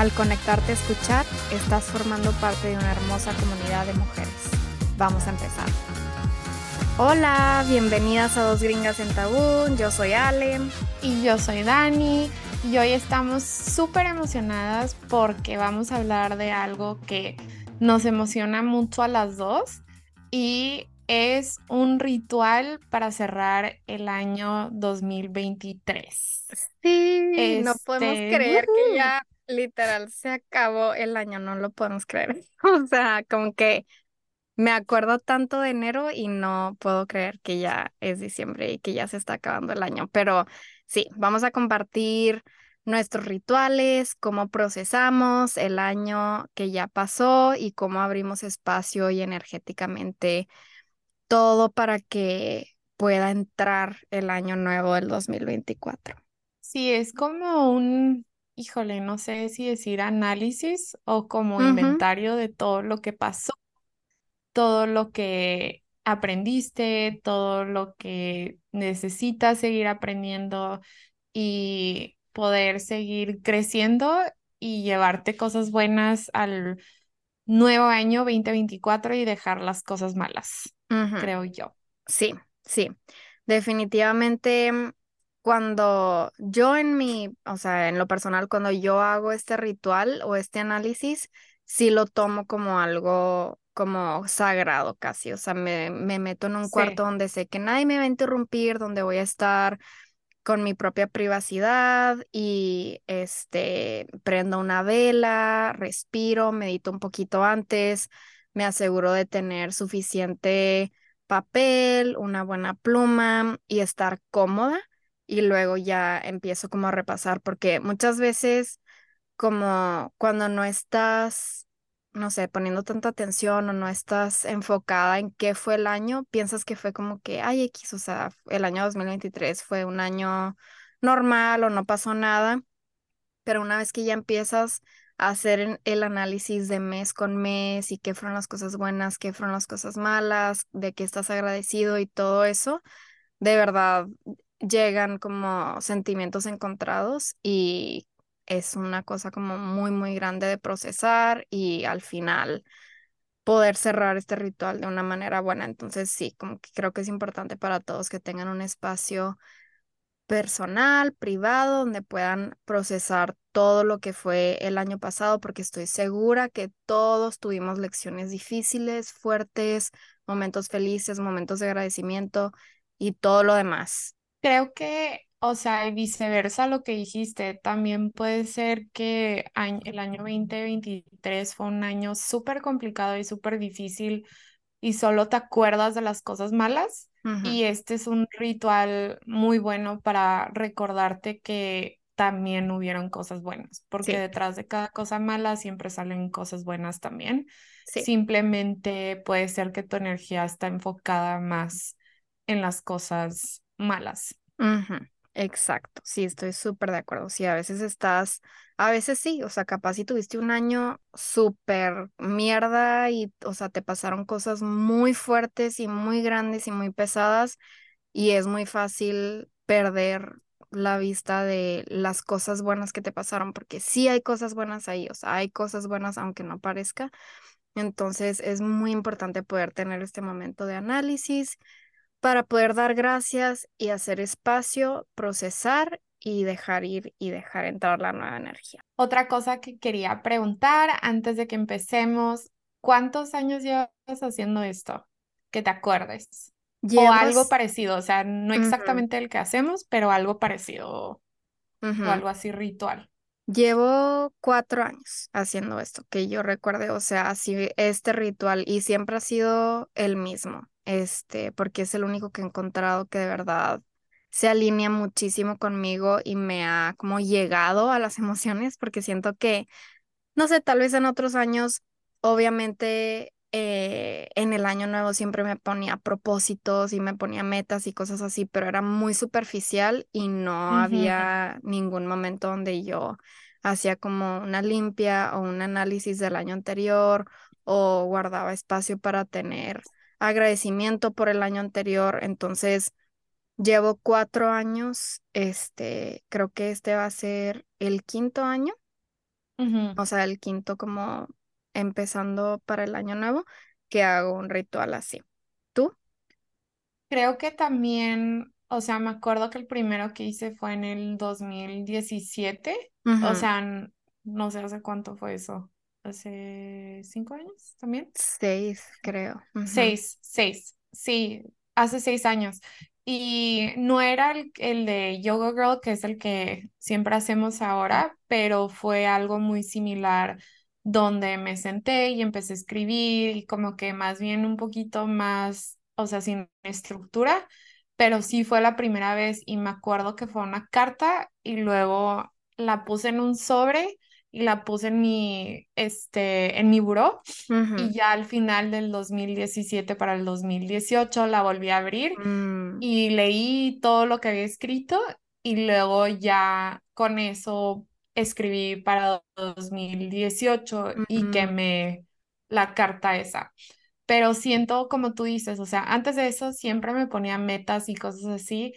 Al conectarte a escuchar, estás formando parte de una hermosa comunidad de mujeres. Vamos a empezar. Hola, bienvenidas a Dos Gringas en Tabú. Yo soy Ale. Y yo soy Dani. Y hoy estamos súper emocionadas porque vamos a hablar de algo que nos emociona mucho a las dos y es un ritual para cerrar el año 2023. Sí, no podemos este, creer que ya literal se acabó el año, no lo podemos creer. O sea, como que me acuerdo tanto de enero y no puedo creer que ya es diciembre y que ya se está acabando el año, pero sí, vamos a compartir nuestros rituales, cómo procesamos el año que ya pasó y cómo abrimos espacio y energéticamente todo para que pueda entrar el año nuevo del 2024. Sí, es como un, híjole, no sé si decir análisis o como inventario de todo lo que pasó, todo lo que aprendiste, todo lo que necesitas seguir aprendiendo y poder seguir creciendo y llevarte cosas buenas al nuevo año 2024 y dejar las cosas malas, creo yo. Sí, sí, definitivamente cuando yo en mi, o sea, en lo personal, cuando yo hago este ritual o este análisis, sí lo tomo como algo como sagrado casi, o sea, me, me meto en un cuarto donde sé que nadie me va a interrumpir, donde voy a estar con mi propia privacidad y este prendo una vela, respiro, medito un poquito antes, me aseguro de tener suficiente papel, una buena pluma y estar cómoda y luego ya empiezo como a repasar porque muchas veces como cuando no estás no sé, poniendo tanta atención o no estás enfocada en qué fue el año, piensas que fue como que, ay, X, o sea, el año 2023 fue un año normal o no pasó nada, pero una vez que ya empiezas a hacer el análisis de mes con mes y qué fueron las cosas buenas, qué fueron las cosas malas, de qué estás agradecido y todo eso, de verdad llegan como sentimientos encontrados y es una cosa como muy, muy grande de procesar y al final poder cerrar este ritual de una manera buena. Entonces sí, como que creo que es importante para todos que tengan un espacio personal, privado, donde puedan procesar todo lo que fue el año pasado, porque estoy segura que todos tuvimos lecciones difíciles, fuertes, momentos felices, momentos de agradecimiento y todo lo demás. Creo que o sea, y viceversa lo que dijiste, también puede ser que el año 2023 fue un año súper complicado y súper difícil y solo te acuerdas de las cosas malas. Y este es un ritual muy bueno para recordarte que también hubieron cosas buenas, porque detrás de cada cosa mala siempre salen cosas buenas también. Simplemente puede ser que tu energía está enfocada más en las cosas malas. Exacto, sí, estoy súper de acuerdo. Sí, a veces estás, a veces sí, o sea, capaz si tuviste un año súper mierda y, o sea, te pasaron cosas muy fuertes y muy grandes y muy pesadas y es muy fácil perder la vista de las cosas buenas que te pasaron, porque sí hay cosas buenas ahí, o sea, hay cosas buenas aunque no parezca. Entonces es muy importante poder tener este momento de análisis para poder dar gracias y hacer espacio, procesar y dejar ir y dejar entrar la nueva energía. Otra cosa que quería preguntar antes de que empecemos, ¿cuántos años llevas haciendo esto? Que te acuerdes. O algo parecido, o sea, no exactamente el que hacemos, pero algo parecido o algo así ritual. Llevo cuatro años haciendo esto, que yo recuerde, o sea, así este ritual y siempre ha sido el mismo este, porque es el único que he encontrado que de verdad se alinea muchísimo conmigo y me ha como llegado a las emociones, porque siento que, no sé, tal vez en otros años, obviamente eh, en el año nuevo siempre me ponía propósitos y me ponía metas y cosas así, pero era muy superficial y no había ningún momento donde yo hacía como una limpia o un análisis del año anterior o guardaba espacio para tener agradecimiento por el año anterior. Entonces, llevo cuatro años, este, creo que este va a ser el quinto año o sea, el quinto como empezando para el año nuevo, que hago un ritual así. ¿Tú? Creo que también, o sea, me acuerdo que el primero que hice fue en el 2017, o Ujú, sea, n- no sé hace cuánto fue eso, hace cinco años también. Seis, creo. Seis, seis, sí, hace seis años. Y no era el, el de Yoga Girl, que es el que siempre hacemos ahora, pero fue algo muy similar donde me senté y empecé a escribir y como que más bien un poquito más, o sea, sin estructura, pero sí fue la primera vez y me acuerdo que fue una carta y luego la puse en un sobre y la puse en mi, este, en mi buró y ya al final del 2017 para el 2018 la volví a abrir mm, y leí todo lo que había escrito y luego ya con eso escribí para 2018 y quemé la carta esa. Pero siento como tú dices, o sea, antes de eso siempre me ponía metas y cosas así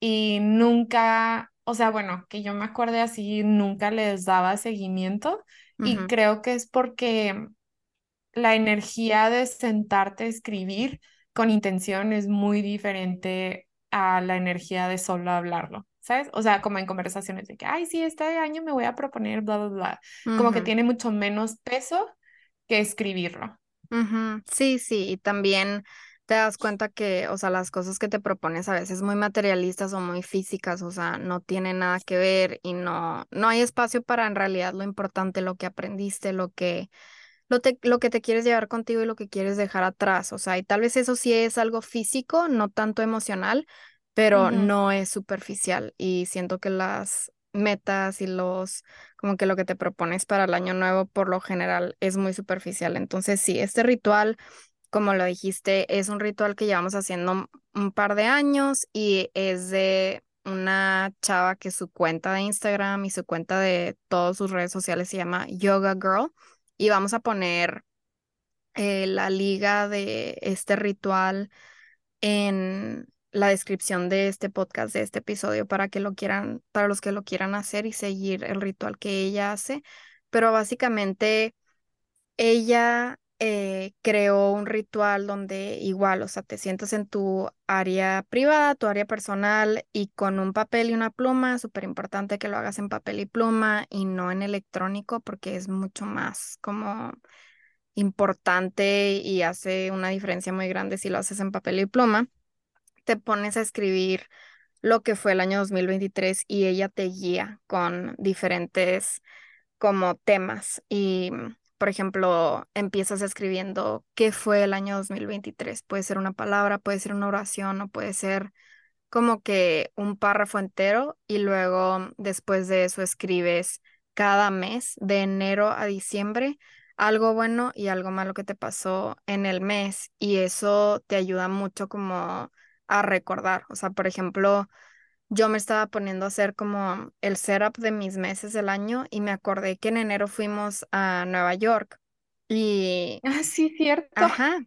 y nunca, o sea, bueno, que yo me acuerde así, nunca les daba seguimiento y creo que es porque la energía de sentarte a escribir con intención es muy diferente a la energía de solo hablarlo, ¿sabes? O sea, como en conversaciones de que, ay, sí, este año me voy a proponer, bla, bla, bla. Como que tiene mucho menos peso que escribirlo. ujú. Sí, sí, y también te das cuenta que, o sea, las cosas que te propones a veces muy materialistas o muy físicas, o sea, no tienen nada que ver y no, no hay espacio para en realidad lo importante, lo que aprendiste, lo que lo, te- lo que te quieres llevar contigo y lo que quieres dejar atrás. O sea, y tal vez eso sí es algo físico, no tanto emocional, pero Ujú, no es superficial. Y siento que las metas y los, como que lo que te propones para el año nuevo, por lo general, es muy superficial. Entonces, sí, este ritual, como lo dijiste, es un ritual que llevamos haciendo un par de años y es de una chava que su cuenta de Instagram y su cuenta de todas sus redes sociales se llama Yoga Girl y vamos a poner eh, la liga de este ritual en la descripción de este podcast, de este episodio, para que lo quieran, para los que lo quieran hacer y seguir el ritual que ella hace. Pero básicamente ella eh, creó un ritual donde igual, o sea, te sientas en tu área privada, tu área personal y con un papel y una pluma, súper importante que lo hagas en papel y pluma y no en electrónico porque es mucho más como importante y hace una diferencia muy grande si lo haces en papel y pluma. Te pones a escribir lo que fue el año 2023 y ella te guía con diferentes como temas y, por ejemplo, empiezas escribiendo qué fue el año 2023. Puede ser una palabra, puede ser una oración o puede ser como que un párrafo entero y luego después de eso escribes cada mes, de enero a diciembre, algo bueno y algo malo que te pasó en el mes y eso te ayuda mucho como a recordar. O sea, por ejemplo, yo me estaba poniendo a hacer como el setup de mis meses del año y me acordé que en enero fuimos a Nueva York y, Ah, sí, cierto. ajá,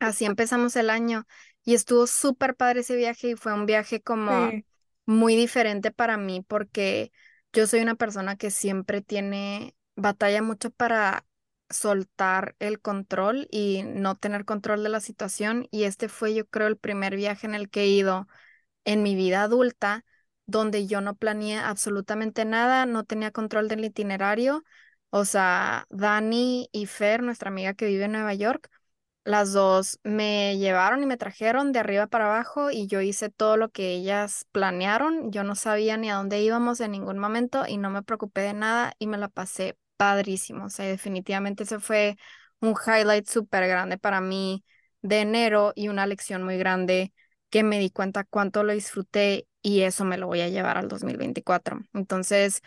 Así empezamos el año y estuvo súper padre ese viaje y fue un viaje como Sí. muy diferente para mí porque yo soy una persona que siempre tiene batalla mucho para soltar el control y no tener control de la situación y este fue yo creo el primer viaje en el que he ido en mi vida adulta donde yo no planeé absolutamente nada, no tenía control del itinerario. O sea, Dani y Fer, nuestra amiga que vive en Nueva York, las dos me llevaron y me trajeron de arriba para abajo y yo hice todo lo que ellas planearon. Yo no sabía ni a dónde íbamos en ningún momento y no me preocupé de nada y me la pasé padrísimo. O sea, definitivamente ese fue un highlight súper grande para mí de enero y una lección muy grande que me di cuenta cuánto lo disfruté y eso me lo voy a llevar al 2024. Entonces,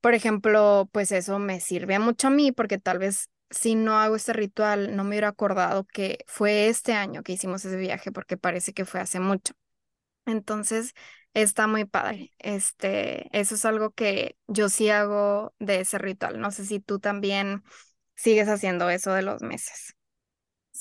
por ejemplo, pues eso me sirve mucho a mí porque tal vez si no hago este ritual no me hubiera acordado que fue este año que hicimos ese viaje porque parece que fue hace mucho. Entonces, está muy padre. Este, eso es algo que yo sí hago de ese ritual. No sé si tú también sigues haciendo eso de los meses.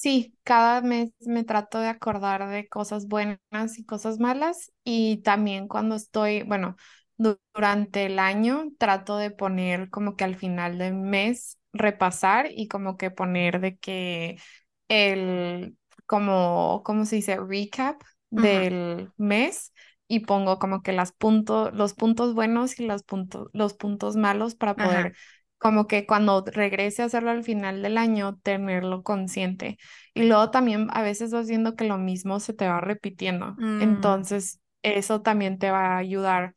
Sí, cada mes me trato de acordar de cosas buenas y cosas malas y también cuando estoy, bueno, durante el año trato de poner como que al final del mes repasar y como que poner de que el, como, ¿cómo se dice? Recap del mes y pongo como que las puntos, los puntos buenos y los puntos, los puntos malos para poder como que cuando regrese a hacerlo al final del año, tenerlo consciente. Y luego también a veces vas viendo que lo mismo se te va repitiendo. Mm. Entonces, eso también te va a ayudar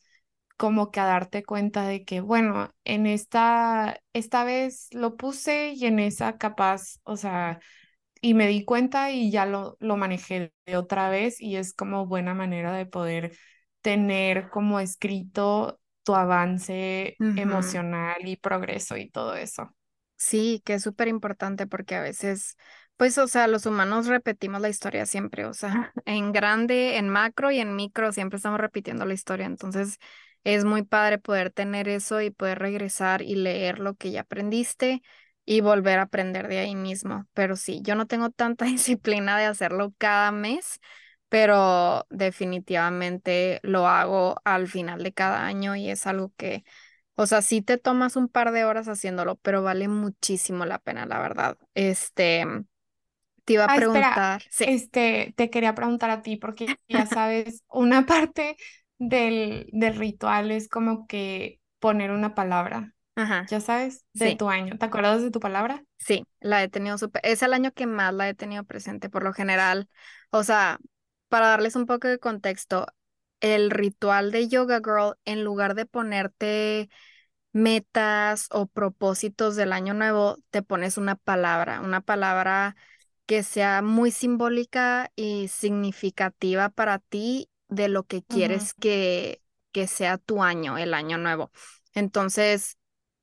como que a darte cuenta de que, bueno, en esta, esta vez lo puse y en esa capaz, o sea, y me di cuenta y ya lo, lo manejé de otra vez y es como buena manera de poder tener como escrito tu avance emocional y progreso y todo eso. Sí, que es súper importante porque a veces, pues, o sea, los humanos repetimos la historia siempre, o sea, en grande, en macro y en micro siempre estamos repitiendo la historia. Entonces, es muy padre poder tener eso y poder regresar y leer lo que ya aprendiste y volver a aprender de ahí mismo. Pero sí, yo no tengo tanta disciplina de hacerlo cada mes, pero definitivamente lo hago al final de cada año y es algo que, o sea, sí te tomas un par de horas haciéndolo, pero vale muchísimo la pena, la verdad. Este, te iba a Ah, preguntar, sí, este, te quería preguntar a ti porque ya sabes, una parte del, del ritual es como que poner una palabra, ajá, ya sabes, de sí. tu año. ¿Te acuerdas de tu palabra? Sí, la he tenido súper, es el año que más la he tenido presente por lo general. O sea, para darles un poco de contexto, el ritual de Yoga Girl, en lugar de ponerte metas o propósitos del año nuevo, te pones una palabra, una palabra que sea muy simbólica y significativa para ti de lo que quieres que, que sea tu año, el año nuevo. Entonces,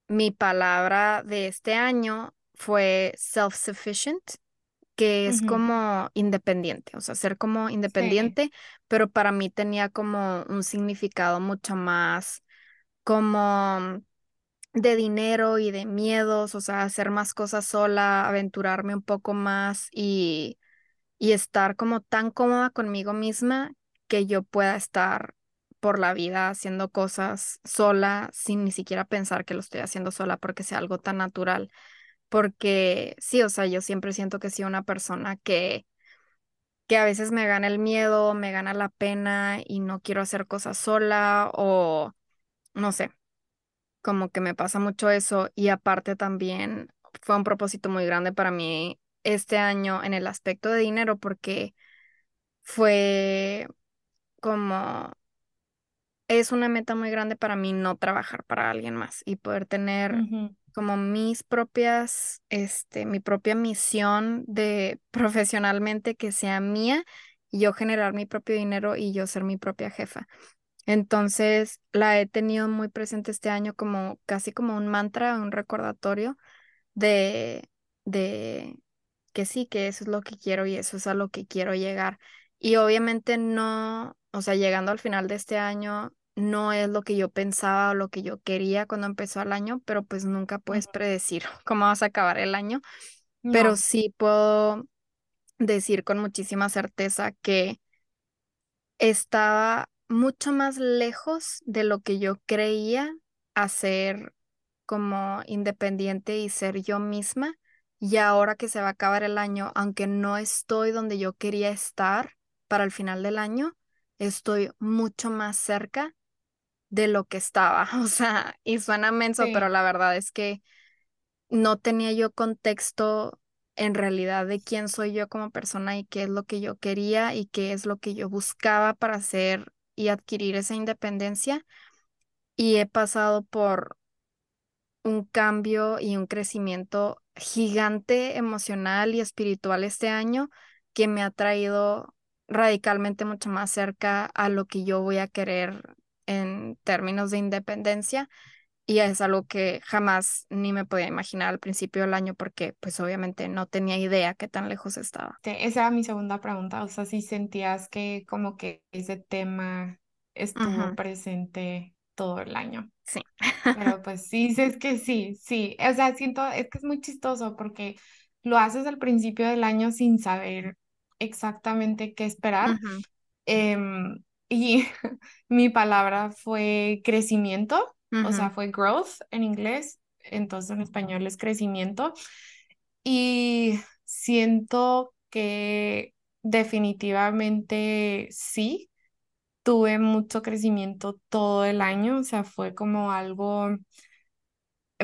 mi palabra de este año fue self-sufficient, que es como independiente, o sea, ser como Sí, independiente, pero para mí tenía como un significado mucho más como de dinero y de miedos, o sea, hacer más cosas sola, aventurarme un poco más y, y estar como tan cómoda conmigo misma que yo pueda estar por la vida haciendo cosas sola sin ni siquiera pensar que lo estoy haciendo sola porque sea algo tan natural. Porque sí, o sea, yo siempre siento que soy una persona que, que a veces me gana el miedo, me gana la pena y no quiero hacer cosas sola o no sé como que me pasa mucho eso y aparte también fue un propósito muy grande para mí este año en el aspecto de dinero porque fue como es una meta muy grande para mí no trabajar para alguien más y poder tener como mis propias, este, mi propia misión de profesionalmente que sea mía yo generar mi propio dinero y yo ser mi propia jefa. Entonces, la he tenido muy presente este año como casi como un mantra, un recordatorio de, de que sí, que eso es lo que quiero y eso es a lo que quiero llegar. Y obviamente no, o sea, llegando al final de este año, no es lo que yo pensaba o lo que yo quería cuando empezó el año, pero pues nunca puedes predecir cómo vas a acabar el año. Pero sí puedo decir con muchísima certeza que estaba mucho más lejos de lo que yo creía hacer como independiente y ser yo misma. Y ahora que se va a acabar el año, aunque no estoy donde yo quería estar para el final del año, estoy mucho más cerca de lo que estaba. O sea, y suena menso, pero la verdad es que no tenía yo contexto en realidad de quién soy yo como persona y qué es lo que yo quería y qué es lo que yo buscaba para hacer y adquirir esa independencia. Y he pasado por un cambio y un crecimiento gigante emocional y espiritual este año que me ha traído radicalmente mucho más cerca a lo que yo voy a querer en términos de independencia y es algo que jamás ni me podía imaginar al principio del año porque pues obviamente no tenía idea qué tan lejos estaba. Esa era mi segunda pregunta, o sea, si sentías que como que ese tema estuvo Ujú, presente todo el año. Sí. Pero pues sí, es que sí, sí, o sea, siento, es que es muy chistoso porque lo haces al principio del año sin saber exactamente qué esperar. Ujú, Em, y mi palabra fue crecimiento, o sea, fue growth en inglés, entonces en español es crecimiento. Y siento que definitivamente sí, tuve mucho crecimiento todo el año, o sea, fue como algo,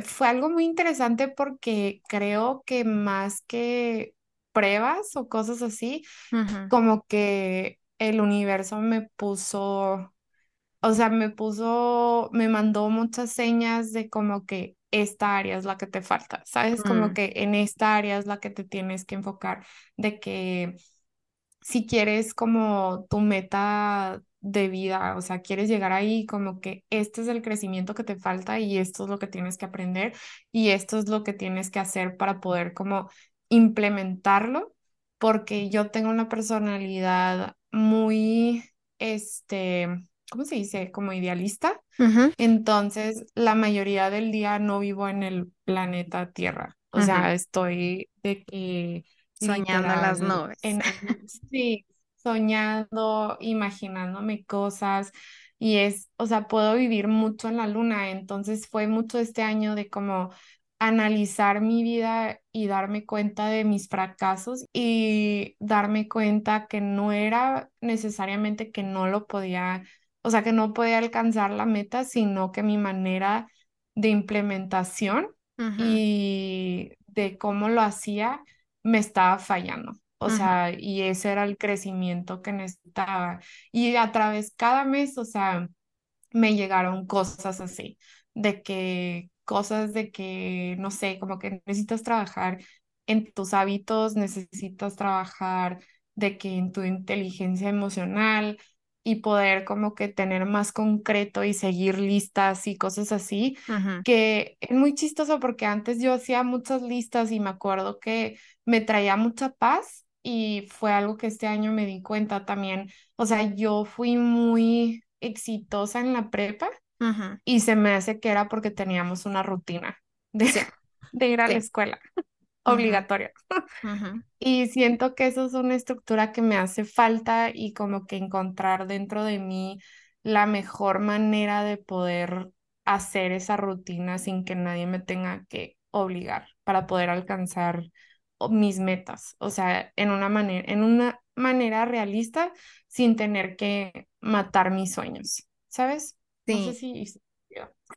fue algo muy interesante porque creo que más que pruebas o cosas así, como que el universo me puso, o sea, me puso, me mandó muchas señas de como que esta área es la que te falta, ¿sabes? Como mm, que en esta área es la que te tienes que enfocar, de que si quieres como tu meta de vida, o sea, quieres llegar ahí como que este es el crecimiento que te falta y esto es lo que tienes que aprender y esto es lo que tienes que hacer para poder como implementarlo, porque yo tengo una personalidad muy, este, ¿cómo se dice? Como idealista. Entonces, la mayoría del día no vivo en el planeta Tierra. O sea, estoy de que Soñando en las literal nubes. en sí, soñando, imaginándome cosas y es, o sea, puedo vivir mucho en la luna. Entonces, fue mucho este año de como analizar mi vida y darme cuenta de mis fracasos y darme cuenta que no era necesariamente que no lo podía o sea, que no podía alcanzar la meta, sino que mi manera de implementación y de cómo lo hacía me estaba fallando. O sea, y ese era el crecimiento que necesitaba. Y a través cada mes, o sea, me llegaron cosas así, de que cosas de que, no sé, como que necesitas trabajar en tus hábitos, necesitas trabajar de que en tu inteligencia emocional y poder como que tener más concreto y seguir listas y cosas así, que es muy chistoso porque antes yo hacía muchas listas y me acuerdo que me traía mucha paz y fue algo que este año me di cuenta también. O sea, yo fui muy exitosa en la prepa y se me hace que era porque teníamos una rutina de, Sí, de ir a la escuela obligatoria. Y siento que eso es una estructura que me hace falta y como que encontrar dentro de mí la mejor manera de poder hacer esa rutina sin que nadie me tenga que obligar para poder alcanzar mis metas. O sea, en una manera, en una manera realista sin tener que matar mis sueños, ¿sabes? No sé Sí. si...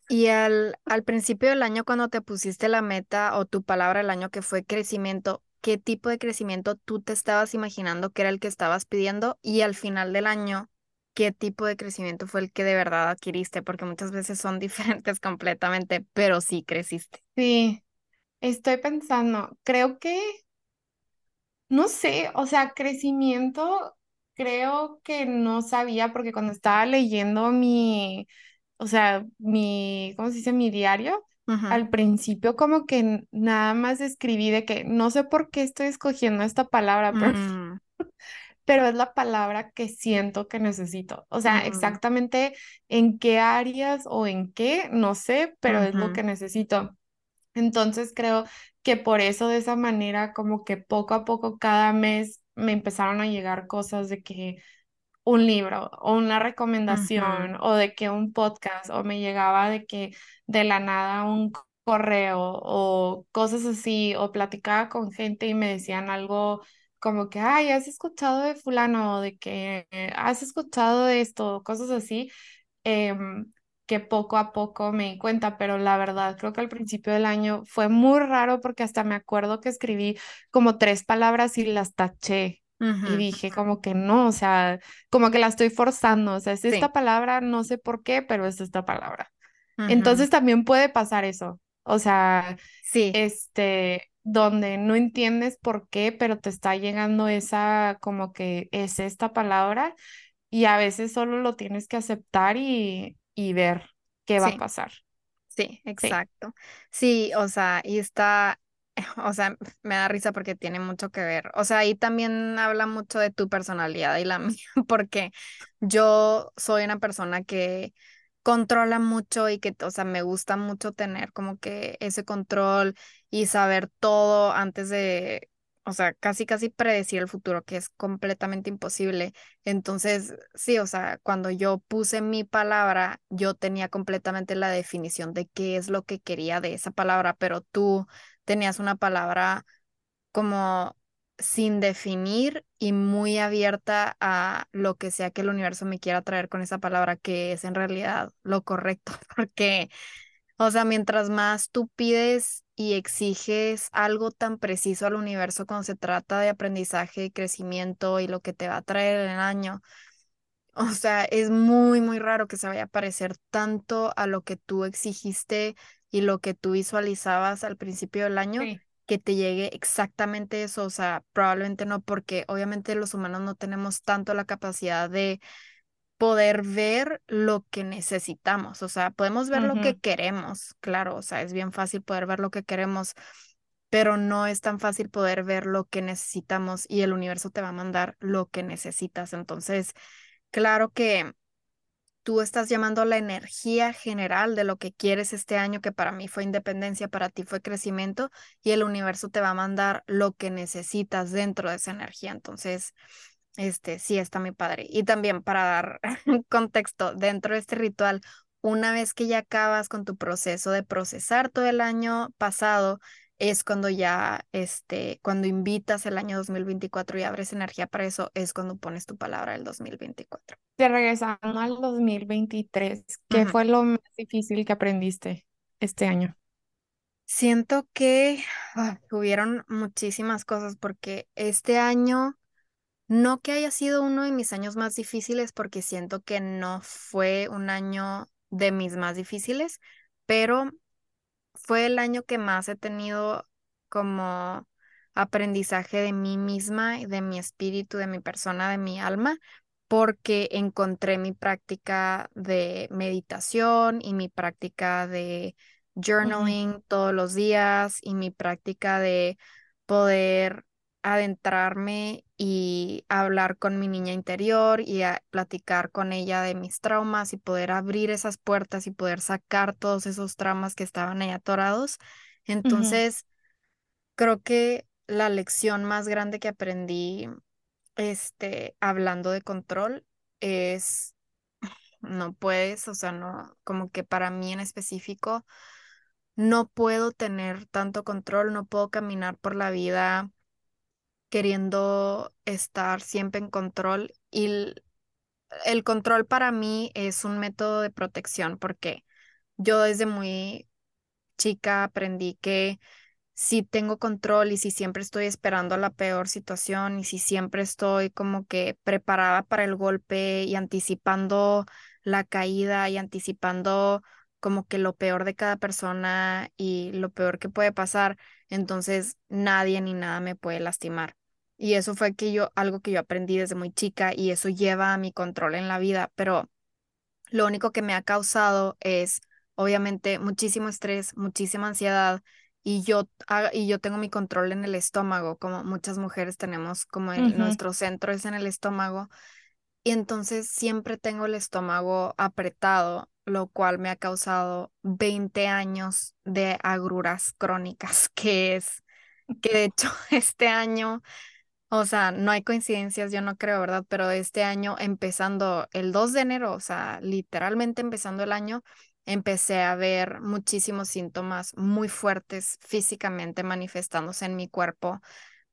Y al, al principio del año, cuando te pusiste la meta o tu palabra del año que fue crecimiento, ¿qué tipo de crecimiento tú te estabas imaginando que era el que estabas pidiendo? Y al final del año, ¿qué tipo de crecimiento fue el que de verdad adquiriste? Porque muchas veces son diferentes completamente, pero sí creciste. Sí, estoy pensando, creo que No sé, o sea, crecimiento, creo que no sabía porque cuando estaba leyendo mi, o sea, mi, ¿cómo se dice? Mi diario, al principio como que nada más escribí de que no sé por qué estoy escogiendo esta palabra, pero, mm, pero es la palabra que siento que necesito. O sea, exactamente en qué áreas o en qué, no sé, pero es lo que necesito. Entonces creo que por eso de esa manera como que poco a poco cada mes me empezaron a llegar cosas de que un libro o una recomendación o de que un podcast o me llegaba de que de la nada un correo o cosas así o platicaba con gente y me decían algo como que, ay, ¿has escuchado de fulano? O de que has escuchado de esto, cosas así em, que poco a poco me di cuenta, pero la verdad creo que al principio del año fue muy raro porque hasta me acuerdo que escribí como tres palabras y las taché y dije como que no, o sea, como que la estoy forzando, o sea, es Sí, esta palabra, no sé por qué, pero es esta palabra. Entonces también puede pasar eso, o sea, sí, este, donde no entiendes por qué, pero te está llegando esa como que es esta palabra y a veces solo lo tienes que aceptar y, y ver qué va a sí. pasar. Sí, Sí, exacto. Sí, o sea, y está, o sea, me da risa porque tiene mucho que ver. O sea, ahí también habla mucho de tu personalidad y la mía, porque yo soy una persona que controla mucho y que, o sea, me gusta mucho tener como que ese control y saber todo antes de, o sea, casi, casi predecir el futuro, que es completamente imposible. Entonces, sí, o sea, cuando yo puse mi palabra, yo tenía completamente la definición de qué es lo que quería de esa palabra, pero tú tenías una palabra como sin definir y muy abierta a lo que sea que el universo me quiera traer con esa palabra, que es en realidad lo correcto, porque o sea, mientras más tú pides y exiges algo tan preciso al universo cuando se trata de aprendizaje y crecimiento y lo que te va a traer en el año, o sea, es muy, muy raro que se vaya a parecer tanto a lo que tú exigiste y lo que tú visualizabas al principio del año, sí. que te llegue exactamente eso. O sea, probablemente no, porque obviamente los humanos no tenemos tanto la capacidad de poder ver lo que necesitamos, o sea, podemos ver lo que queremos, claro, o sea, es bien fácil poder ver lo que queremos, pero no es tan fácil poder ver lo que necesitamos y el universo te va a mandar lo que necesitas. Entonces, claro que tú estás llamando la energía general de lo que quieres este año, que para mí fue independencia, para ti fue crecimiento, y el universo te va a mandar lo que necesitas dentro de esa energía. Entonces, este, sí, está muy padre. Y también para dar contexto, dentro de este ritual, una vez que ya acabas con tu proceso de procesar todo el año pasado, es cuando ya, este, cuando invitas el año 2024 y abres energía para eso, es cuando pones tu palabra del 2024. Te regresando al 2023, ¿qué Ujú. fue lo más difícil que aprendiste este año? Siento que ah, hubieron muchísimas cosas porque este año, no que haya sido uno de mis años más difíciles, porque siento que no fue un año de mis más difíciles, pero fue el año que más he tenido como aprendizaje de mí misma y de mi espíritu, de mi persona, de mi alma, porque encontré mi práctica de meditación y mi práctica de journaling todos los días y mi práctica de poder adentrarme y hablar con mi niña interior y a platicar con ella de mis traumas y poder abrir esas puertas y poder sacar todos esos traumas que estaban ahí atorados. Entonces, creo que la lección más grande que aprendí, este, hablando de control, es no puedes, o sea, no, como que para mí en específico, no puedo tener tanto control, no puedo caminar por la vida queriendo estar siempre en control y el, el control para mí es un método de protección porque yo desde muy chica aprendí que si tengo control y si siempre estoy esperando la peor situación y si siempre estoy como que preparada para el golpe y anticipando la caída y anticipando como que lo peor de cada persona y lo peor que puede pasar, entonces nadie ni nada me puede lastimar. Y eso fue que yo, algo que yo aprendí desde muy chica y eso lleva a mi control en la vida, pero lo único que me ha causado es, obviamente, muchísimo estrés, muchísima ansiedad y yo, y yo tengo mi control en el estómago, como muchas mujeres tenemos, como el, Ujú, nuestro centro es en el estómago y entonces siempre tengo el estómago apretado, lo cual me ha causado 20 años de agruras crónicas, que es que de hecho este año o sea, no hay coincidencias, yo no creo, ¿verdad? Pero este año, empezando el 2 de enero, o sea, literalmente empezando el año, empecé a ver muchísimos síntomas muy fuertes físicamente manifestándose en mi cuerpo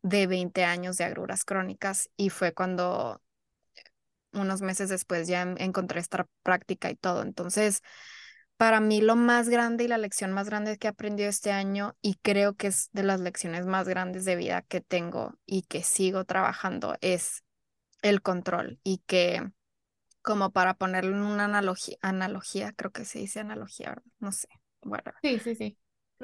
de 20 años de agruras crónicas y fue cuando unos meses después ya en- encontré esta práctica y todo. Entonces, para mí lo más grande y la lección más grande que he aprendido este año y creo que es de las lecciones más grandes de vida que tengo y que sigo trabajando es el control y que como para ponerlo en una analogía, analogía, creo que se dice analogía. No sé, bueno, Sí, sí, sí.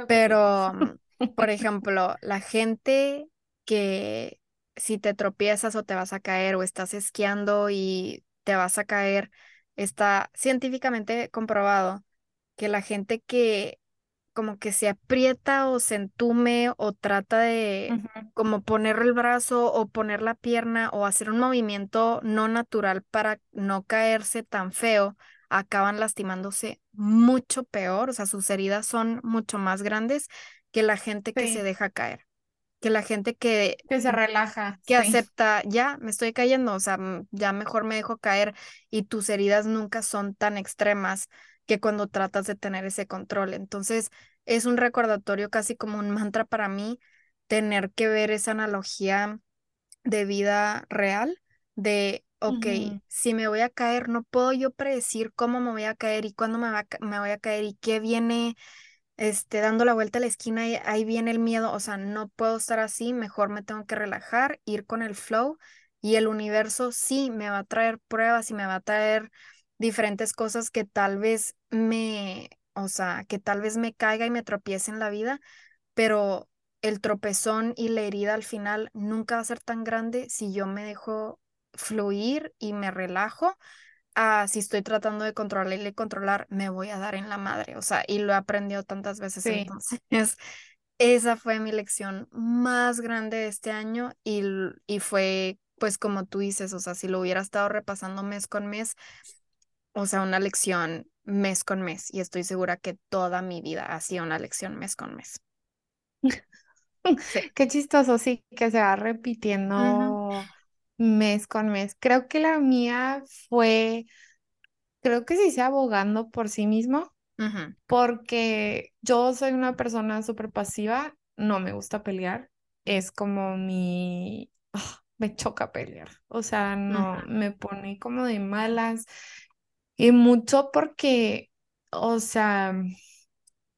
pero mm, por ejemplo, la gente que si te tropiezas o te vas a caer o estás esquiando y te vas a caer, está científicamente comprobado que la gente que como que se aprieta o se entume o trata de como poner el brazo o poner la pierna o hacer un movimiento no natural para no caerse tan feo, acaban lastimándose mucho peor, o sea, sus heridas son mucho más grandes que la gente que se deja caer, que la gente que que se relaja, que sí. acepta, ya me estoy cayendo, o sea, ya mejor me dejo caer y tus heridas nunca son tan extremas que cuando tratas de tener ese control. Entonces, es un recordatorio casi como un mantra para mí tener que ver esa analogía de vida real, de, ok, si me voy a caer, no puedo yo predecir cómo me voy a caer y cuándo me va a me voy a caer y qué viene este, dando la vuelta a la esquina y ahí viene el miedo, o sea, no puedo estar así, mejor me tengo que relajar, ir con el flow y el universo sí me va a traer pruebas y me va a traer diferentes cosas que tal vez me, o sea, que tal vez me caiga y me tropiece en la vida, pero el tropezón y la herida al final nunca va a ser tan grande si yo me dejo fluir y me relajo ah, si estoy tratando de controlar y controlar, me voy a dar en la madre, o sea, y lo he aprendido tantas veces, Sí. entonces, esa fue mi lección más grande de este año y, y fue, pues como tú dices, o sea, si lo hubiera estado repasando mes con mes, o sea, una lección mes con mes, y estoy segura que toda mi vida ha sido una lección mes con mes. Sí. Qué chistoso, sí, que se va repitiendo mes con mes. Creo que la mía fue, creo que sí sea abogando por sí mismo, porque yo soy una persona súper pasiva, no me gusta pelear, es como mi, ah, me choca pelear, o sea, no, me pone como de malas y mucho porque, o sea...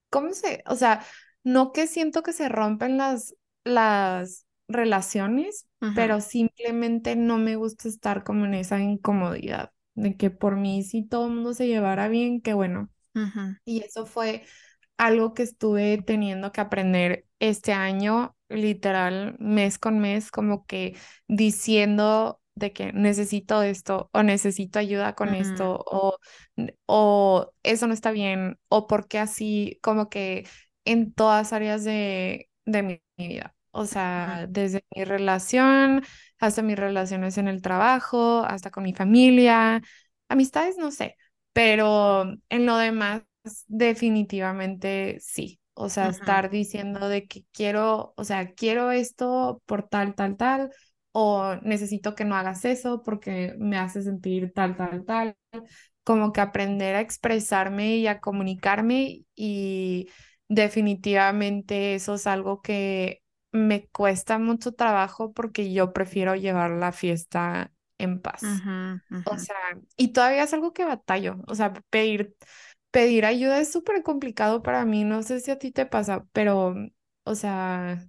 ¿Cómo se, o sea, no que siento que se rompen las, las relaciones, pero simplemente no me gusta estar como en esa incomodidad de que por mí si todo el mundo se llevara bien, qué bueno. Y eso fue algo que estuve teniendo que aprender este año, literal, mes con mes, como que diciendo de que necesito esto o necesito ayuda con esto o, o eso no está bien o porque así, como que en todas áreas de, de mi, mi vida. O sea, desde mi relación hasta mis relaciones en el trabajo, hasta con mi familia, amistades, no sé, pero en lo demás definitivamente sí. O sea, estar diciendo de que quiero, o sea, quiero esto por tal, tal, tal, o necesito que no hagas eso porque me hace sentir tal, tal, tal. Como que aprender a expresarme y a comunicarme y definitivamente eso es algo que me cuesta mucho trabajo porque yo prefiero llevar la fiesta en paz. O sea, y todavía es algo que batallo. O sea, pedir, pedir ayuda es súper complicado para mí. No sé si a ti te pasa, pero, o sea,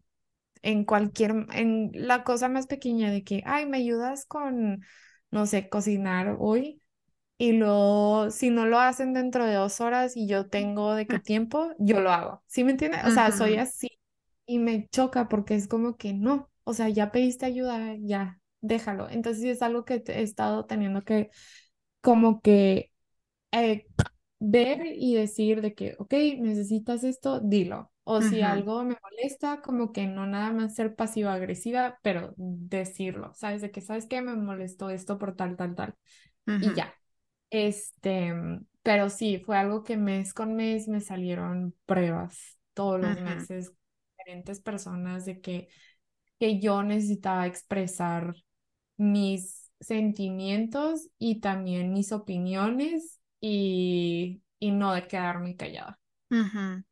en cualquier, en la cosa más pequeña de que, ay, me ayudas con, no sé, cocinar hoy. Y luego, si no lo hacen dentro de dos horas y yo tengo de qué tiempo, yo lo hago. ¿Sí me entiendes? O sea, soy así y me choca porque es como que no, o sea, ya pediste ayuda, ya, déjalo. Entonces es algo que he estado teniendo que como que eh, ver y decir de que, ok, necesitas esto, dilo. O si algo me molesta, como que no nada más ser pasiva-agresiva, pero decirlo, ¿sabes? De que, ¿sabes qué? Me molestó esto por tal, tal, tal. Y ya. Este, pero sí, fue algo que mes con mes me salieron pruebas todos los meses, diferentes personas de que, que yo necesitaba expresar mis sentimientos y también mis opiniones y, y no de quedarme callada. ujú.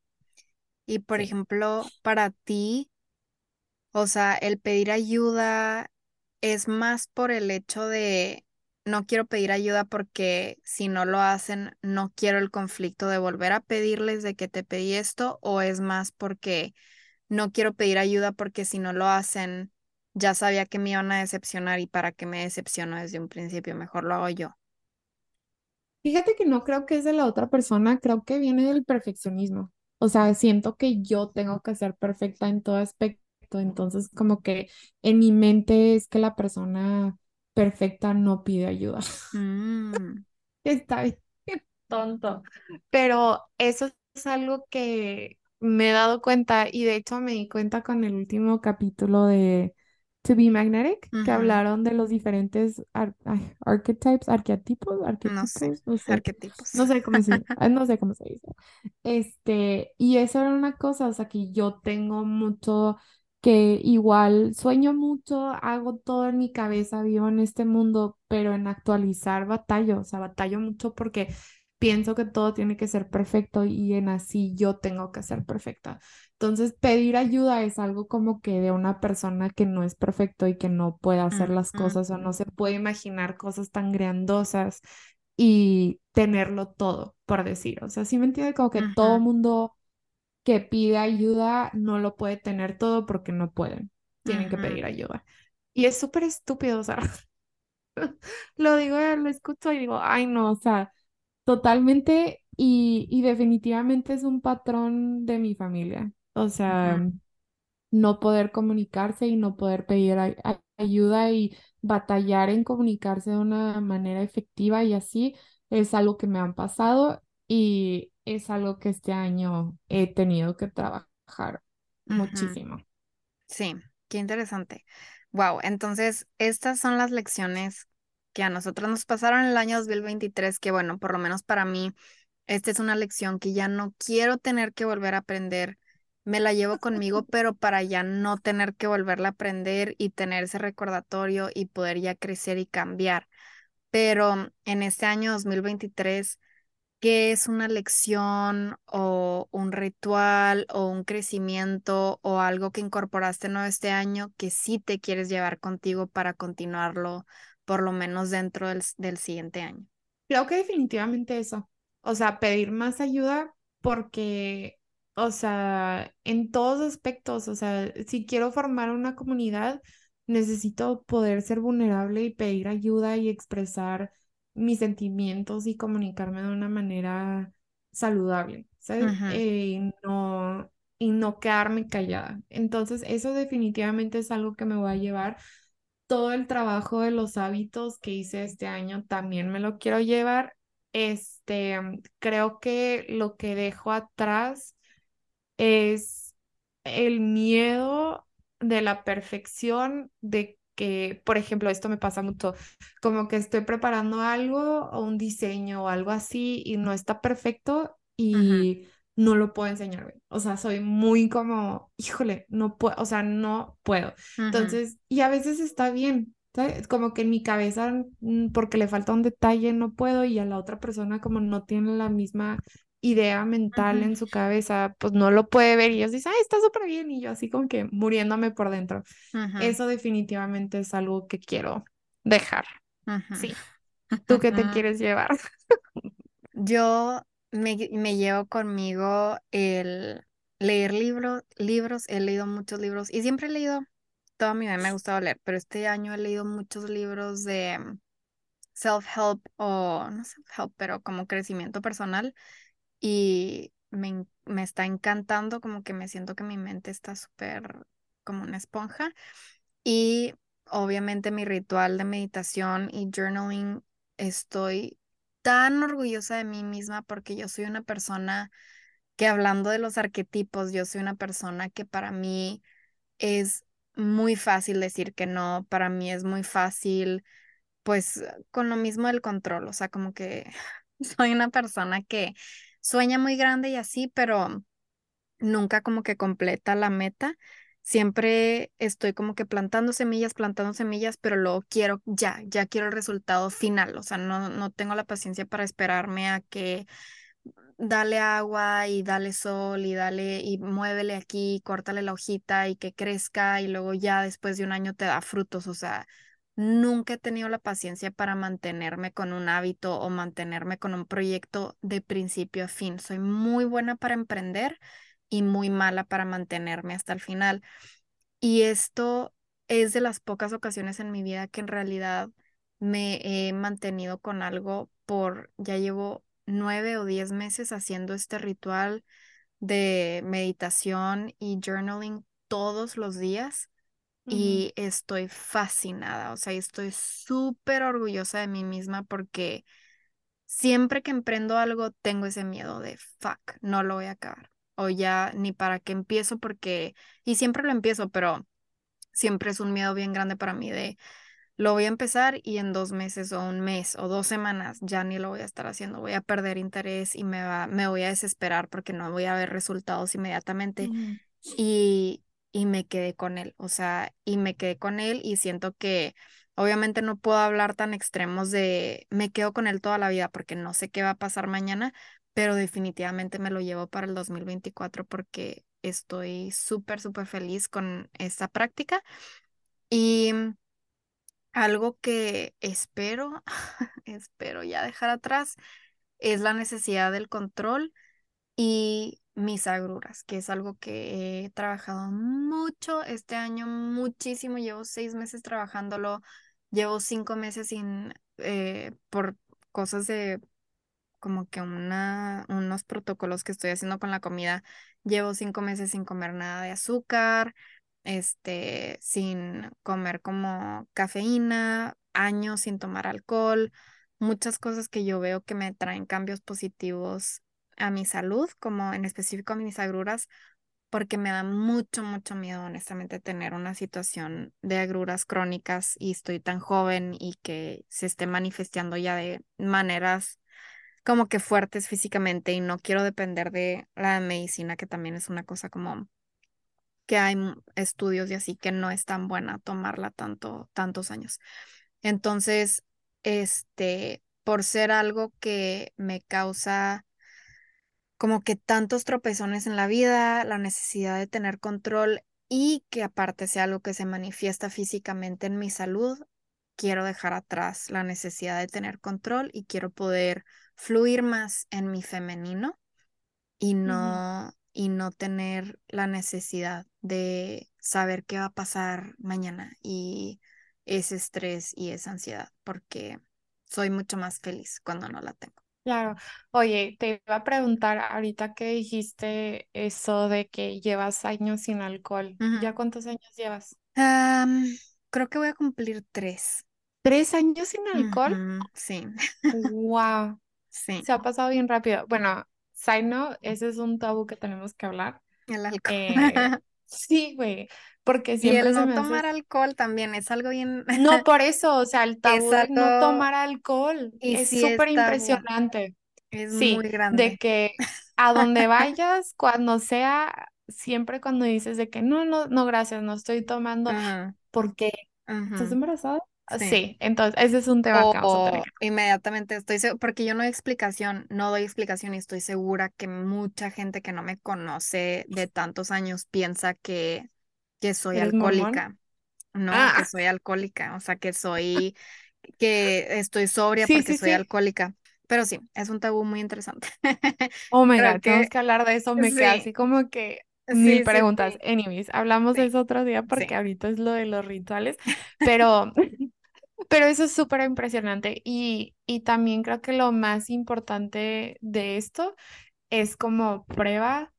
Y por ejemplo, para ti, o sea, el pedir ayuda es más por el hecho de no quiero pedir ayuda porque si no lo hacen, no quiero el conflicto de volver a pedirles de que te pedí esto, o es más porque no quiero pedir ayuda porque si no lo hacen, ya sabía que me iban a decepcionar y para que me decepciono desde un principio, mejor lo hago yo. Fíjate que no creo que es de la otra persona, creo que viene del perfeccionismo. O sea, siento que yo tengo que ser perfecta en todo aspecto, entonces como que en mi mente es que la persona perfecta no pide ayuda. Mm, Está bien. tonto. Pero eso es algo que me he dado cuenta y de hecho me di cuenta con el último capítulo de To Be Magnetic, que hablaron de los diferentes ar- ay, archetypes, arquetipos, No arquetipos, sé, no sé, arquetipos. no sé cómo se, ah, no sé cómo se dice. Este, y eso era una cosa, o sea, que yo tengo mucho, que igual sueño mucho, hago todo en mi cabeza, vivo en este mundo, pero en actualizar batallo, o sea, batallo mucho porque pienso que todo tiene que ser perfecto y en así yo tengo que ser perfecta. Entonces, pedir ayuda es algo como que de una persona que no es perfecto y que no puede hacer las cosas o no se puede imaginar cosas tan grandiosas y tenerlo todo, por decir. O sea, sí me entiende como que todo mundo que pide ayuda no lo puede tener todo porque no pueden, tienen que pedir ayuda. Y es súper estúpido, o sea, lo digo, lo escucho y digo, ay no, o sea, totalmente y, y definitivamente es un patrón de mi familia. O sea, no poder comunicarse y no poder pedir ay- ay- ayuda y batallar en comunicarse de una manera efectiva y así es algo que me han pasado y es algo que este año he tenido que trabajar muchísimo. Sí, qué interesante. Wow, entonces estas son las lecciones que a nosotros nos pasaron en el año 2023, que bueno, por lo menos para mí, esta es una lección que ya no quiero tener que volver a aprender. Me la llevo conmigo, pero para ya no tener que volverla a aprender y tener ese recordatorio y poder ya crecer y cambiar. Pero en este año 2023 ¿Qué es una lección o un ritual o un crecimiento o algo que incorporaste nuevo este año que sí te quieres llevar contigo para continuarlo por lo menos dentro del, del siguiente año? Creo que definitivamente eso. O sea, pedir más ayuda porque, o sea, en todos aspectos, o sea, si quiero formar una comunidad, necesito poder ser vulnerable y pedir ayuda y expresar mis sentimientos y comunicarme de una manera saludable, ¿sabes? Eh, y no, y no quedarme callada. Entonces, eso definitivamente es algo que me voy a llevar todo el trabajo de los hábitos que hice este año también me lo quiero llevar. Este, creo que lo que dejo atrás es el miedo de la perfección, de que, por ejemplo, esto me pasa mucho, como que estoy preparando algo o un diseño o algo así y no está perfecto y no lo puedo enseñar. O sea, soy muy como, híjole, no puedo, o sea, no puedo. Entonces, y a veces está bien. ¿sabes? Como que en mi cabeza, mm, porque le falta un detalle, no puedo, y a la otra persona como no tiene la misma idea mental en su cabeza, pues no lo puede ver y ellos dicen, ay, está súper bien y yo así como que muriéndome por dentro. Eso definitivamente es algo que quiero dejar. Sí. ¿Tú qué te quieres llevar? Yo me, me llevo conmigo el leer libros, libros, he leído muchos libros y siempre he leído, toda mi vida me ha gustado leer, pero este año he leído muchos libros de mm, self-help o no self-help, pero como crecimiento personal y me, me está encantando, como que me siento que mi mente está súper como una esponja y obviamente mi ritual de meditación y journaling, estoy tan orgullosa de mí misma porque yo soy una persona que hablando de los arquetipos, yo soy una persona que para mí es muy fácil decir que no, para mí es muy fácil, pues con lo mismo del control, o sea, como que soy una persona que sueña muy grande y así, pero nunca como que completa la meta. Siempre estoy como que plantando semillas, plantando semillas, pero luego quiero ya, ya quiero el resultado final. O sea, no, no tengo la paciencia para esperarme a que dale agua y dale sol y dale y muévele aquí, córtale la hojita y que crezca y luego ya después de un año te da frutos. O sea, nunca he tenido la paciencia para mantenerme con un hábito o mantenerme con un proyecto de principio a fin. Soy muy buena para emprender y muy mala para mantenerme hasta el final. Y esto es de las pocas ocasiones en mi vida que en realidad me he mantenido con algo por, ya llevo nueve o diez meses haciendo este ritual de meditación y journaling todos los días y estoy fascinada, o sea, estoy súper orgullosa de mí misma porque siempre que emprendo algo tengo ese miedo de, fuck, no lo voy a acabar. O ya ni para qué empiezo porque, y siempre lo empiezo, pero siempre es un miedo bien grande para mí de, lo voy a empezar y en dos meses o un mes o dos semanas ya ni lo voy a estar haciendo, voy a perder interés y me, va, me voy a desesperar porque no voy a ver resultados inmediatamente. Y, y me quedé con él, o sea, y me quedé con él y siento que obviamente no puedo hablar tan extremos de me quedo con él toda la vida porque no sé qué va a pasar mañana, pero definitivamente me lo llevo para el 2024 porque estoy súper, súper feliz con esta práctica. Y algo que espero, espero ya dejar atrás, es la necesidad del control y mis agruras, que es algo que he trabajado mucho este año, muchísimo. Llevo seis meses trabajándolo, llevo cinco meses sin, eh, por cosas de como que una, unos protocolos que estoy haciendo con la comida. Llevo cinco meses sin comer nada de azúcar, este, sin comer como cafeína, años sin tomar alcohol, muchas cosas que yo veo que me traen cambios positivos a mi salud, como en específico a mis agruras, porque me da mucho, mucho miedo, honestamente, tener una situación de agruras crónicas y estoy tan joven y que se esté manifestando ya de maneras como que fuertes físicamente y no quiero depender de la medicina, que también es una cosa como que hay estudios y así que no es tan buena tomarla tanto, tantos años. Entonces, este, por ser algo que me causa como que tantos tropezones en la vida, la necesidad de tener control y que aparte sea algo que se manifiesta físicamente en mi salud, quiero dejar atrás la necesidad de tener control y quiero poder fluir más en mi femenino y no y no tener la necesidad de saber qué va a pasar mañana y ese estrés y esa ansiedad, porque soy mucho más feliz cuando no la tengo. Claro. Oye, te iba a preguntar ahorita que dijiste eso de que llevas años sin alcohol. ¿Ya cuántos años llevas? creo que voy a cumplir tres. ¿Tres años sin alcohol? Sí. Wow. Sí. Se ha pasado bien rápido. Bueno, Side note, ese es un tabú que tenemos que hablar. El alcohol. Eh, sí, güey, porque siempre y el no tomar alcohol también es algo bien... No, por eso, o sea, el tabú de no tomar alcohol es súper impresionante. Es muy grande. De que a donde vayas, cuando sea, siempre cuando dices de que no, no, no, gracias, no estoy tomando, porque ¿estás embarazada? Sí. entonces ese es un tema que vamos a tener. Inmediatamente estoy porque yo no doy explicación, no doy explicación y estoy segura que mucha gente que no me conoce de tantos años piensa que, que soy alcohólica. No, que ah. soy alcohólica, o sea, que soy, que estoy sobria porque soy alcohólica. Pero sí, es un tabú muy interesante. Oh my God, tenemos que hablar de eso, me queda así como que mil preguntas. Anyways, hablamos de eso otro día porque ahorita es lo de los rituales, pero pero eso es súper impresionante y, y también creo que lo más importante de esto es como prueba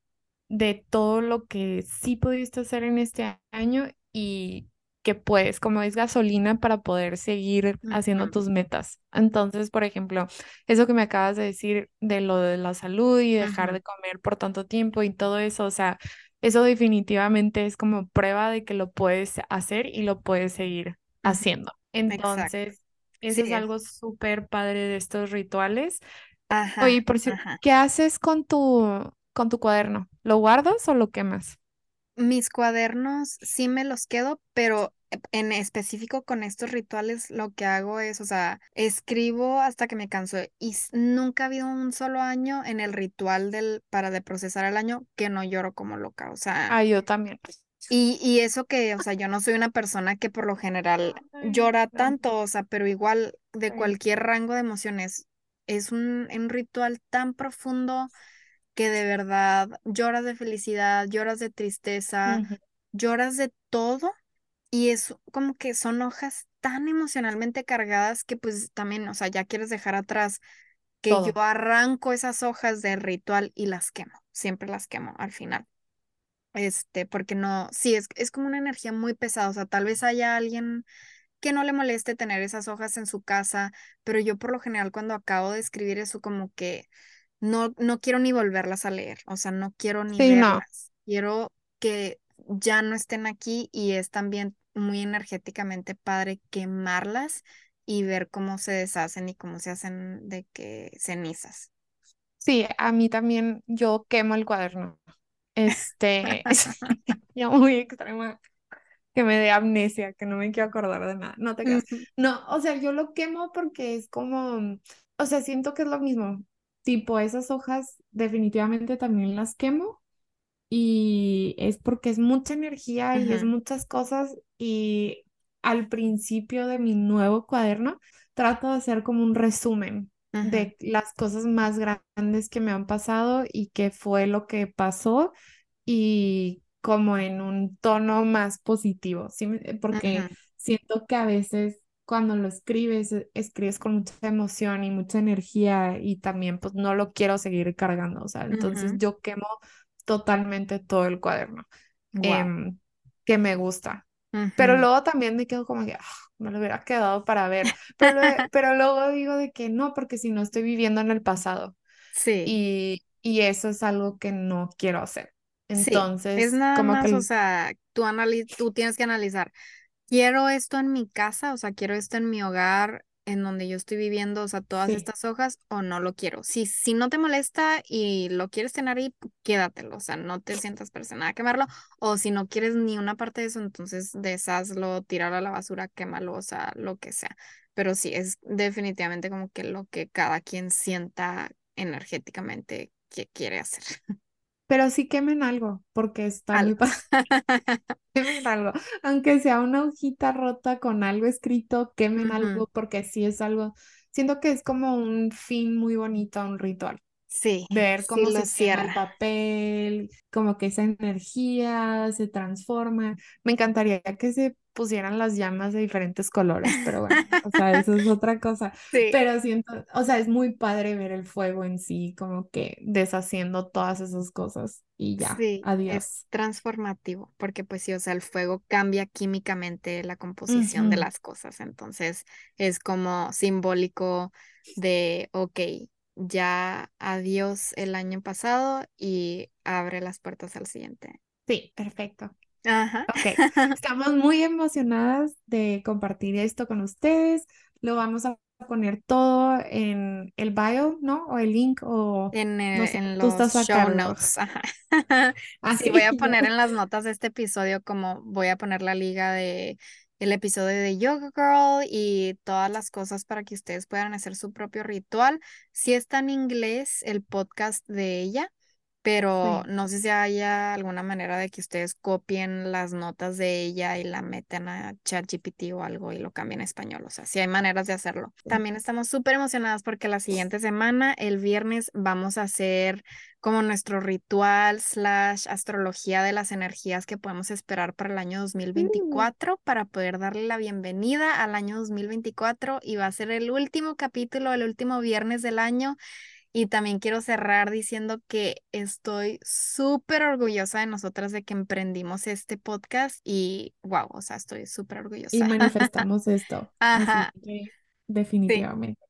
de todo lo que sí pudiste hacer en este año y que puedes, como es gasolina para poder seguir haciendo tus metas. Entonces, por ejemplo, eso que me acabas de decir de lo de la salud y dejar de comer por tanto tiempo y todo eso, o sea, eso definitivamente es como prueba de que lo puedes hacer y lo puedes seguir haciendo. Entonces, eso es algo súper padre de estos rituales. Ajá, Oye, por cierto, ¿qué haces con tu, con tu cuaderno? ¿Lo guardas o lo quemas? Mis cuadernos sí me los quedo, pero en específico con estos rituales lo que hago es, o sea, escribo hasta que me canso y nunca ha habido un solo año en el ritual del para de procesar el año que no lloro como loca, o sea. Ah, yo también. Y, y eso que, o sea, yo no soy una persona que por lo general llora tanto, o sea, pero igual de cualquier rango de emociones, es un, un ritual tan profundo que de verdad lloras de felicidad, lloras de tristeza, lloras de todo y es como que son hojas tan emocionalmente cargadas que pues también, o sea, ya quieres dejar atrás que yo arranco esas hojas del ritual y las quemo, siempre las quemo al final. Este, porque no, sí, es, es como una energía muy pesada, o sea, tal vez haya alguien que no le moleste tener esas hojas en su casa, pero yo por lo general cuando acabo de escribir eso como que no, no quiero ni volverlas a leer, o sea, no quiero ni verlas, quiero que ya no estén aquí y es también muy energéticamente padre quemarlas y ver cómo se deshacen y cómo se hacen de que cenizas. Sí, a mí también yo quemo el cuaderno. Este, es ya muy extrema que me dé amnesia, que no me quiero acordar de nada. No te creas. No, o sea, yo lo quemo porque es como, o sea, siento que es lo mismo. Tipo, esas hojas definitivamente también las quemo y es porque es mucha energía y es muchas cosas y al principio de mi nuevo cuaderno trato de hacer como un resumen de las cosas más grandes que me han pasado y qué fue lo que pasó y como en un tono más positivo, ¿sí? Porque siento que a veces cuando lo escribes, e, escribes con mucha emoción y mucha energía y también pues no lo quiero seguir cargando, o sea, entonces yo quemo totalmente todo el cuaderno, em, que me gusta. Pero luego también me quedo como que, ah, me lo hubiera quedado para ver. Pero, pero luego digo de que no, porque si no estoy viviendo en el pasado. Sí. Y, y eso es algo que no quiero hacer. Entonces, es nada como más, o sea, tú, tú tienes que analizar, quiero esto en mi casa, o sea, quiero esto en mi hogar, en donde yo estoy viviendo, o sea, todas estas hojas, o no lo quiero. Si, si no te molesta y lo quieres tener ahí, quédatelo, o sea, no te sientas presionada a quemarlo, o si no quieres ni una parte de eso, entonces deshazlo, tirarlo a la basura, quémalo, o sea, lo que sea. Pero sí, es definitivamente como que lo que cada quien sienta energéticamente que quiere hacer. Pero sí quemen algo, porque está muy quemen algo. Aunque sea una hojita rota con algo escrito, quemen algo, porque sí es algo. Siento que es como un fin muy bonito un ritual. Sí. Ver cómo se cierra el papel, como que esa energía se transforma. Me encantaría que se pusieran las llamas de diferentes colores, pero bueno, o sea, eso es otra cosa. Sí. Pero siento, o sea, es muy padre ver el fuego en sí, como que deshaciendo todas esas cosas y ya, sí, adiós. Es transformativo, porque pues sí, o sea, el fuego cambia químicamente la composición de las cosas, entonces es como simbólico de, ok, ya adiós el año pasado y abre las puertas al siguiente. Sí, perfecto. Ajá. Ok, estamos muy emocionadas de compartir esto con ustedes. Lo vamos a poner todo en el bio, ¿no? O el link o en, en los show notes. Ajá. Así voy a poner en las notas de este episodio como voy a poner la liga de el episodio de Yoga Girl y todas las cosas para que ustedes puedan hacer su propio ritual. Si está en inglés el podcast de ella, pero no sé si haya alguna manera de que ustedes copien las notas de ella y la meten a ChatGPT o algo y lo cambien a español. O sea, si hay maneras de hacerlo. También estamos súper emocionadas porque la siguiente semana, el viernes, vamos a hacer como nuestro ritual slash astrología de las energías que podemos esperar para el año 2024 para poder darle la bienvenida al año 2024 y va a ser el último capítulo, el último viernes del año y también quiero cerrar diciendo que estoy súper orgullosa de nosotras de que emprendimos este podcast y wow, o sea, estoy súper orgullosa. Y manifestamos esto. Ajá. definitivamente.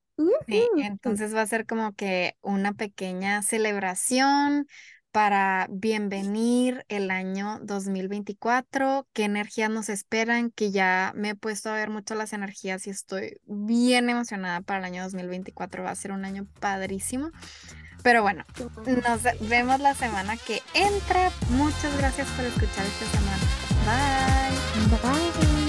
Sí. entonces va a ser como que una pequeña celebración para bienvenir el año 2024, qué energías nos esperan, que ya me he puesto a ver mucho las energías y estoy bien emocionada para el año 2024, va a ser un año padrísimo. Pero bueno, nos vemos la semana que entra. Muchas gracias por escuchar esta semana. Bye. Bye.